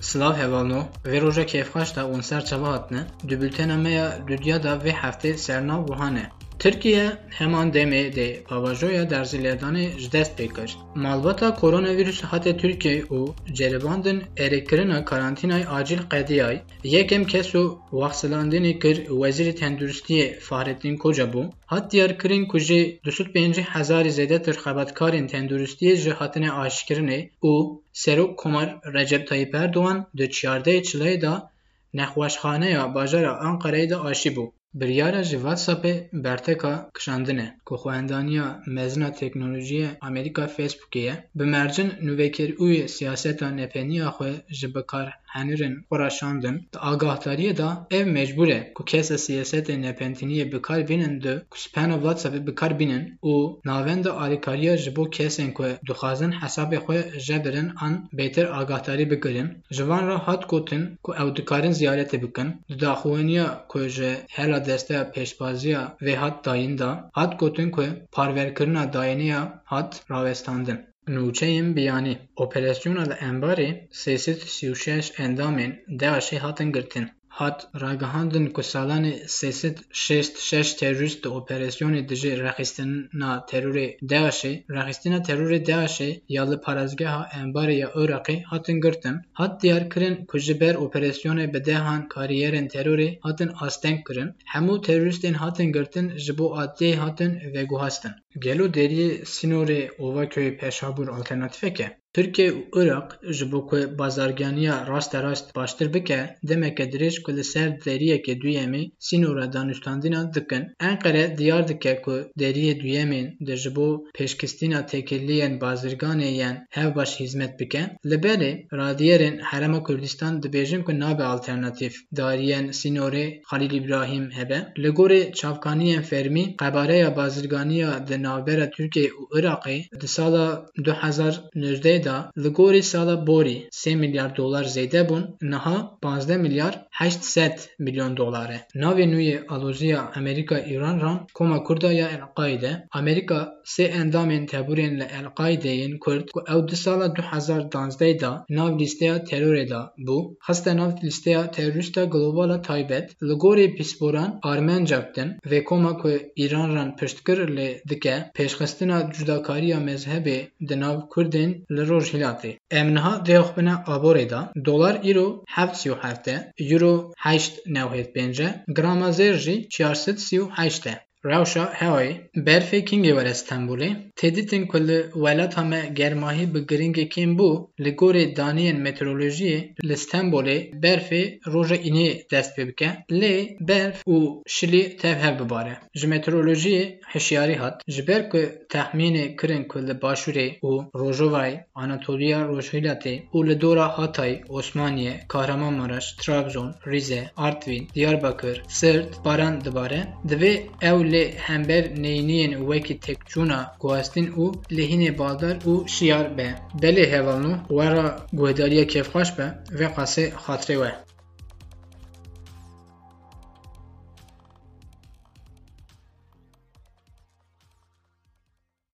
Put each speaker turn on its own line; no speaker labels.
Slav hevalno ve roja kevxaş da on ser çava hatne. Du bültena düdya da ve hafte sernav buhane. Türkiye heman demê de pavajoya derzilêdanê ji dest pê kir. Malbata koronavirüs hate Türkiye û ceribandin erêkirina karantînayê acîl qediyayê yekem kes û waxsilandinê kir Wezîrê Tenduristiyê Fahrettin Koca bû. Hat diyarkirin ku jê 25 hezarê zêdetir xebatkarên tenduristiyê ji hatine aşkirinê Serok Komar Recep Tayyip Erdoğan di çardeyê çilayê da nexweşxaneya bajara Ankara'yê de aşî bû. Biryara ji WhatsAppê berteka kişandinê ku xwendaniya mezina teknolojiyê Amerîka Facebookê ye, bi mercin nûvekirûyê siyaseta nepenîya xwe ji re şandin. Di agahdariye de ev mecbûr e ku kesê siyasetê nepentiniyê bikar bînin di ku spana WhatsAppê bikar bînin û navenda alîkariya ji bo ku dixwazin hesabê xwe jebirin an bêtir agahdari bigirin. Ji van re hat ku ew dikarin ziyaretê bikin. Di daxuyaniya ku ji hela desteya pêşbaziya vê hat dayîn da hat gotin ku parverkirina dayîniya hat rawestandin. Nûçeyên biyanî Operasyona li Embarê sê sed û şeş endamên Daişê. Hat ragihandin ku salanê sê sed şêst şeş terorîst di operasyonê dijî rexistina terorê Daişê rexistina terorê ya li parêzgeha Embarê ya Iraqê hatin girtin. Hat diyarkirin ku ji ber operasyonê bi dehan kariyerên terorê hatin asteng kirin. Hemû terorîstên hatin girtin ji bo adliyê hatin veguhastin. Gelo deriyê Sînorê Ovaköy peşabûr alternatîfek. Tirkiye û Iraq ji bo ku bazarganiya rasterast baştir bike, demeke dirêj ku li ser deriyekê duyemê sînora danûstandînan dikin. Enqere diyar dike ku deriyê duyemên de ji bo pêşkestîna têkiliyên bazirganê baş hîzmet bike. Li berê radiyerên Herêma Kurdistan dibêjin ku nabe alternatîv dariyên Sînorê Xelîl İbrahîm hebe. Li gorî çavkaniyên fermî, qebareya bazirganiya di navbera Tirkiye û Iraqê sala 2019 da li gorî sala borî 3 milyar dolar zêde bûn, niha 15 milyar 800 milyon dolar e. Navê nû yê alojiya Amerîka Îran ran Koma Kurda ya El-Qaide. Amerîka sê endamên teborên li El-Qaideyên Kurd ku ew di sala 2012 da nav lîsteya terorê da bû, xiste nav lîsteya terorîsta globala taybet li gorî pîsporan armencak din vê koma ku Îran ran piştkir lê dike pêşxistina cudakariya mezhebê di nav Kurdên li روژهیلاتی امنها دیوخبنا آبوری دا دلار ایرو 737 یورو 895 گراما زر جی 438 Rewşa hewayê berfê kingê were Stenbolê têdîtên ku li welata me germahî bi giringê kêm bû li gorî daniyên meteorolojiyê li Stenbolê berfê roja înê dest pê bike berf û şilî tev hev bibare. Ji meteorolojiyê hişyarî hat. Ji ber ku texmînê kirin ku li Başûrê û Rojavayê, Anatoliya Rojhilatê li dora Hatay, Osmaniye, Kahramanmaraş, Trabzon, Rize, Artvin, Diyarbakir, Sirt baran dibare. Divê ew lê hember neyîniyên wekî tekçûna guhastin û lehînê baldar û şiyar be. Belê hevalnû wera guhdariya kevxweş be ve qasê xatirê we.